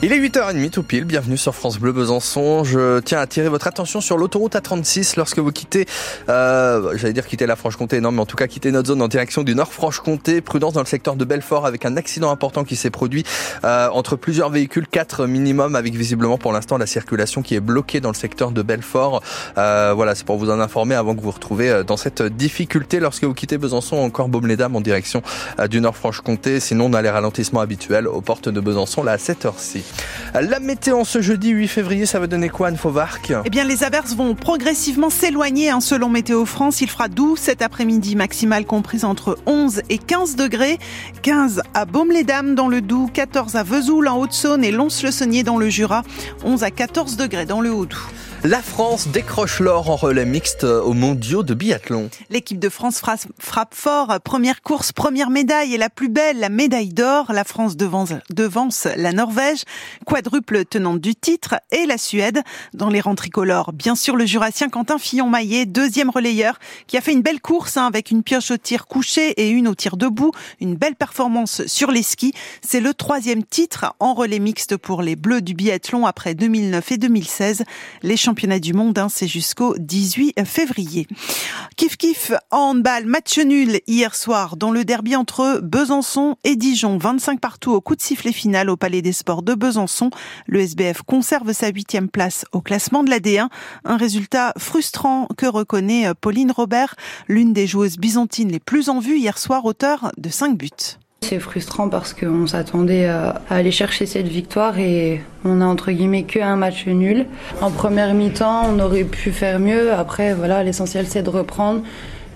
Il est 8h30 tout pile, bienvenue sur France Bleu Besançon. Je tiens à attirer votre attention sur l'autoroute A36 lorsque vous quittez, euh, j'allais dire quitter la Franche-Comté, non mais en tout cas quitter notre zone en direction du Nord Franche-Comté. Prudence dans le secteur de Belfort avec un accident important qui s'est produit euh, entre plusieurs véhicules, quatre minimum avec visiblement pour l'instant la circulation qui est bloquée dans le secteur de Belfort. Euh, voilà, c'est pour vous en informer avant que vous vous retrouvez dans cette difficulté lorsque vous quittez Besançon, encore Baume-les-Dames en direction du Nord Franche-Comté. Sinon, on a les ralentissements habituels aux portes de Besançon là à 7h ci. La météo ce jeudi 8 février, ça va donner quoi, Anne Fauvarc Eh bien, les averses vont progressivement s'éloigner. Hein, selon Météo France, il fera doux cet après-midi, maximale comprise entre 11 et 15 degrés. 15 à Baume-les-Dames dans le Doubs, 14 à Vesoul en Haute-Saône et Lons-le-Saunier dans le Jura, 11 à 14 degrés dans le Haut-Doubs. La France décroche l'or en relais mixte aux mondiaux de biathlon. L'équipe de France frappe fort. Première course, première médaille et la plus belle, la médaille d'or. La France devance, la Norvège, quadruple tenante du titre, et la Suède dans les rangs tricolores. Bien sûr, le jurassien Quentin Fillon-Maillet, deuxième relayeur, qui a fait une belle course hein, avec une pioche au tir couché et une au tir debout. Une belle performance sur les skis. C'est le troisième titre en relais mixte pour les Bleus du biathlon après 2009 et 2016. Les championnat du monde, hein, c'est jusqu'au 18 février. Kif Kif handball, match nul hier soir dans le derby entre Besançon et Dijon. 25 partout au coup de sifflet final au Palais des Sports de Besançon. Le SBF conserve sa huitième place au classement de la D1. Un résultat frustrant que reconnaît Pauline Robert, l'une des joueuses byzantines les plus en vue hier soir, auteur de 5 buts. C'est frustrant parce qu'on s'attendait à aller chercher cette victoire et on a entre guillemets que un match nul. En première mi-temps, on aurait pu faire mieux. Après, voilà, l'essentiel c'est de reprendre.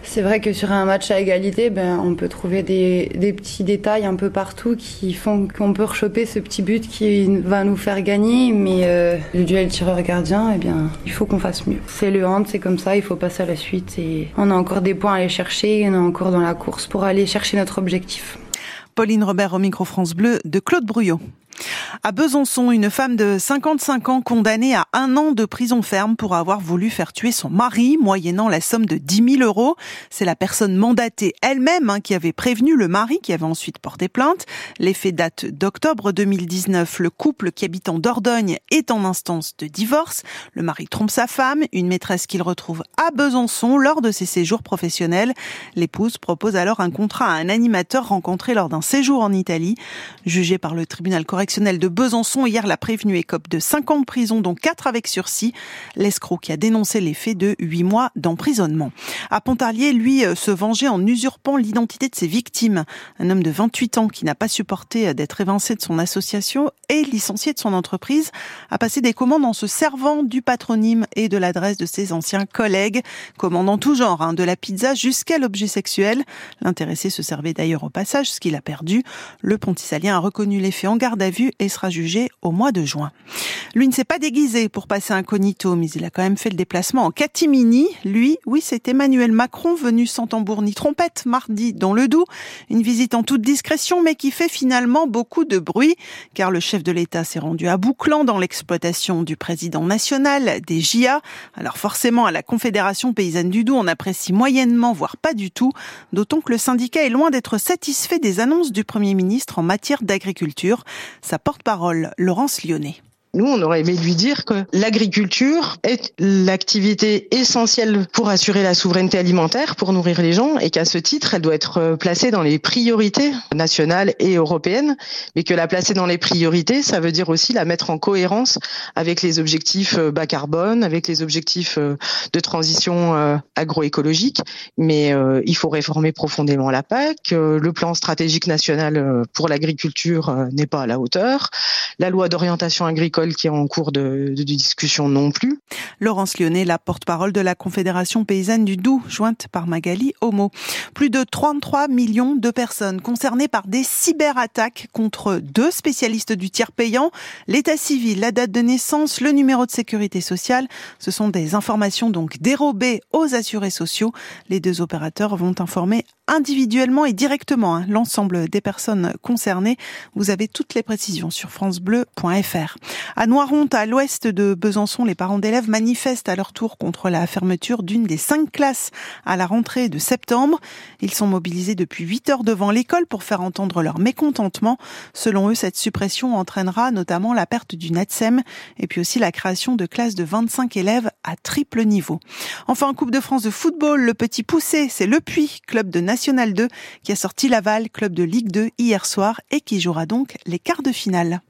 C'est vrai que sur un match à égalité, ben, on peut trouver des, petits détails un peu partout qui font qu'on peut rechoper ce petit but qui va nous faire gagner. Mais euh, le duel tireur-gardien, eh bien, il faut qu'on fasse mieux. C'est le hand, c'est comme ça, il faut passer à la suite. Et on a encore des points à aller chercher, on est encore dans la course pour aller chercher notre objectif. Pauline Robert au micro France Bleu de Claude Brouillot. À Besançon, une femme de 55 ans condamnée à un an de prison ferme pour avoir voulu faire tuer son mari, moyennant la somme de 10 000 euros. C'est la personne mandatée elle-même hein, qui avait prévenu le mari, qui avait ensuite porté plainte. Les faits datent d'octobre 2019. Le couple qui habite en Dordogne est en instance de divorce. Le mari trompe sa femme, une maîtresse qu'il retrouve à Besançon lors de ses séjours professionnels. L'épouse propose alors un contrat à un animateur rencontré lors d'un séjour en Italie. Jugé par le tribunal correctionnel de Besançon hier l'a prévenu écope de 5 ans de prison, dont 4 avec sursis. L'escroc qui a dénoncé les faits de 8 mois d'emprisonnement. À Pontarlier, lui, euh, se vengeait en usurpant l'identité de ses victimes. Un homme de 28 ans qui n'a pas supporté euh, d'être évincé de son association et licencié de son entreprise a passé des commandes en se servant du patronyme et de l'adresse de ses anciens collègues, commandant tout genre, hein, de la pizza jusqu'à l'objet sexuel. L'intéressé se servait d'ailleurs au passage, ce qu'il a perdu. Le pontisalien a reconnu les faits en garde à vue et sera jugé au mois de juin. Lui ne s'est pas déguisé pour passer incognito, mais il a quand même fait le déplacement en catimini. Lui, oui, c'est Emmanuel Macron venu sans tambour ni trompette mardi dans le Doubs. Une visite en toute discrétion, mais qui fait finalement beaucoup de bruit, car le chef de l'État s'est rendu à Bouclan dans l'exploitation du président national des JA. Alors forcément, à la Confédération paysanne du Doubs, on apprécie moyennement, voire pas du tout, d'autant que le syndicat est loin d'être satisfait des annonces du Premier ministre en matière d'agriculture. Sa porte-parole, Laurence Lyonnais. Nous, on aurait aimé lui dire que l'agriculture est l'activité essentielle pour assurer la souveraineté alimentaire, pour nourrir les gens, et qu'à ce titre, elle doit être euh, placée dans les priorités nationales et européennes, mais que la placer dans les priorités, ça veut dire aussi la mettre en cohérence avec les objectifs euh, bas carbone, avec les objectifs euh, de transition agroécologique. Mais il faut réformer profondément la PAC. Le plan stratégique national pour l'agriculture n'est pas à la hauteur. La loi d'orientation agricole qui est en cours de, discussion non plus. Laurence Lyonnais, la porte-parole de la Confédération paysanne du Doubs, jointe par Magali Homo. Plus de 33 millions de personnes concernées par des cyberattaques contre deux spécialistes du tiers payant, l'état civil, la date de naissance, le numéro de sécurité sociale. Ce sont des informations donc dérobées aux assurés sociaux. Les deux opérateurs vont informer individuellement et directement hein, l'ensemble des personnes concernées. Vous avez toutes les précisions sur francebleu.fr. À Noironte, à l'ouest de Besançon, les parents d'élèves manifestent à leur tour contre la fermeture d'une des cinq classes à la rentrée de septembre. Ils sont mobilisés depuis 8 heures devant l'école pour faire entendre leur mécontentement. Selon eux, cette suppression entraînera notamment la perte du NETSEM et puis aussi la création de classes de 25 élèves à triple niveau. Enfin, en Coupe de France de football, le petit poussé, c'est Le Puy, club de National 2, qui a sorti Laval, club de Ligue 2 hier soir et qui jouera donc les quarts de finale.